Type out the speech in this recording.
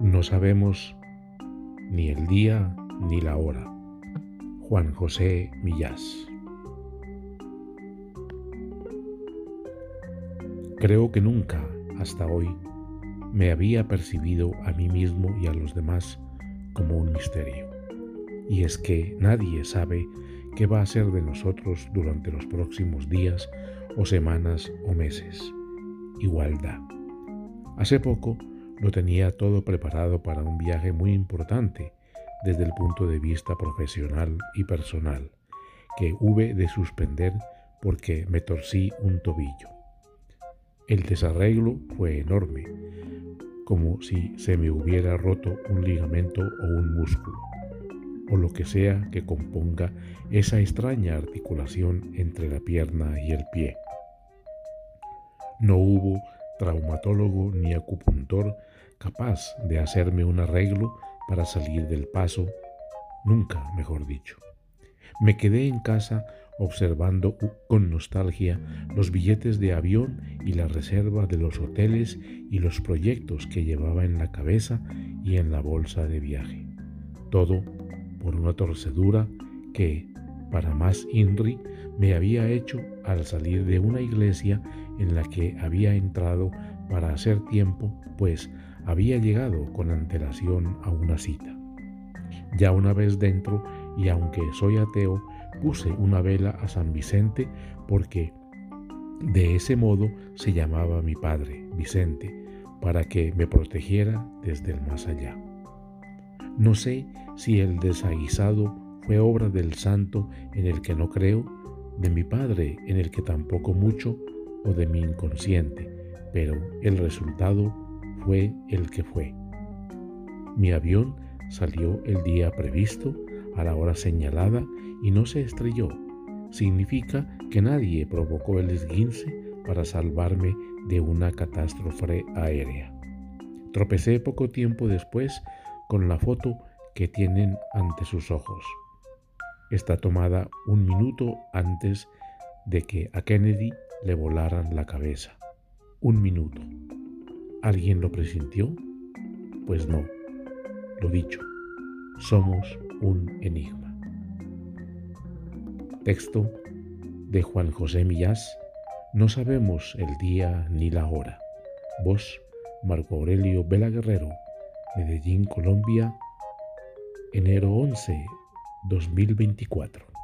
No sabemos ni el día ni la hora. Juan José Millás. Creo que nunca, hasta hoy, me había percibido a mí mismo y a los demás como un misterio. Y es que nadie sabe qué va a ser de nosotros durante los próximos días o semanas o meses. Igualdad. Hace poco lo tenía todo preparado para un viaje muy importante desde el punto de vista profesional y personal, que hube de suspender porque me torcí un tobillo. El desarreglo fue enorme, como si se me hubiera roto un ligamento o un músculo, o lo que sea que componga esa extraña articulación entre la pierna y el pie. No hubo traumatólogo ni acupuntor capaz de hacerme un arreglo para salir del paso, nunca, mejor dicho. Me quedé en casa observando con nostalgia los billetes de avión y la reserva de los hoteles y los proyectos que llevaba en la cabeza y en la bolsa de viaje. Todo por una torcedura que, para más INRI, me había hecho al salir de una iglesia en la que había entrado para hacer tiempo, pues había llegado con antelación a una cita. Ya una vez dentro, y aunque soy ateo, puse una vela a San Vicente porque de ese modo se llamaba mi padre, Vicente, para que me protegiera desde el más allá. No sé si el desaguisado fue obra del santo en el que no creo, de mi padre en el que tampoco mucho, o de mi inconsciente, pero el resultado fue el que fue. Mi avión salió el día previsto, a la hora señalada, y no se estrelló. Significa que nadie provocó el esguince para salvarme de una catástrofe aérea. Tropecé poco tiempo después con la foto que tienen ante sus ojos. Está tomada un minuto antes de que a Kennedy le volaran la cabeza. Un minuto. ¿Alguien lo presintió? Pues no. Lo dicho, somos un enigma. Texto de Juan José Millás. No sabemos el día ni la hora. Voz Marco Aurelio Vela Guerrero, Medellín, Colombia, enero 11, 2024.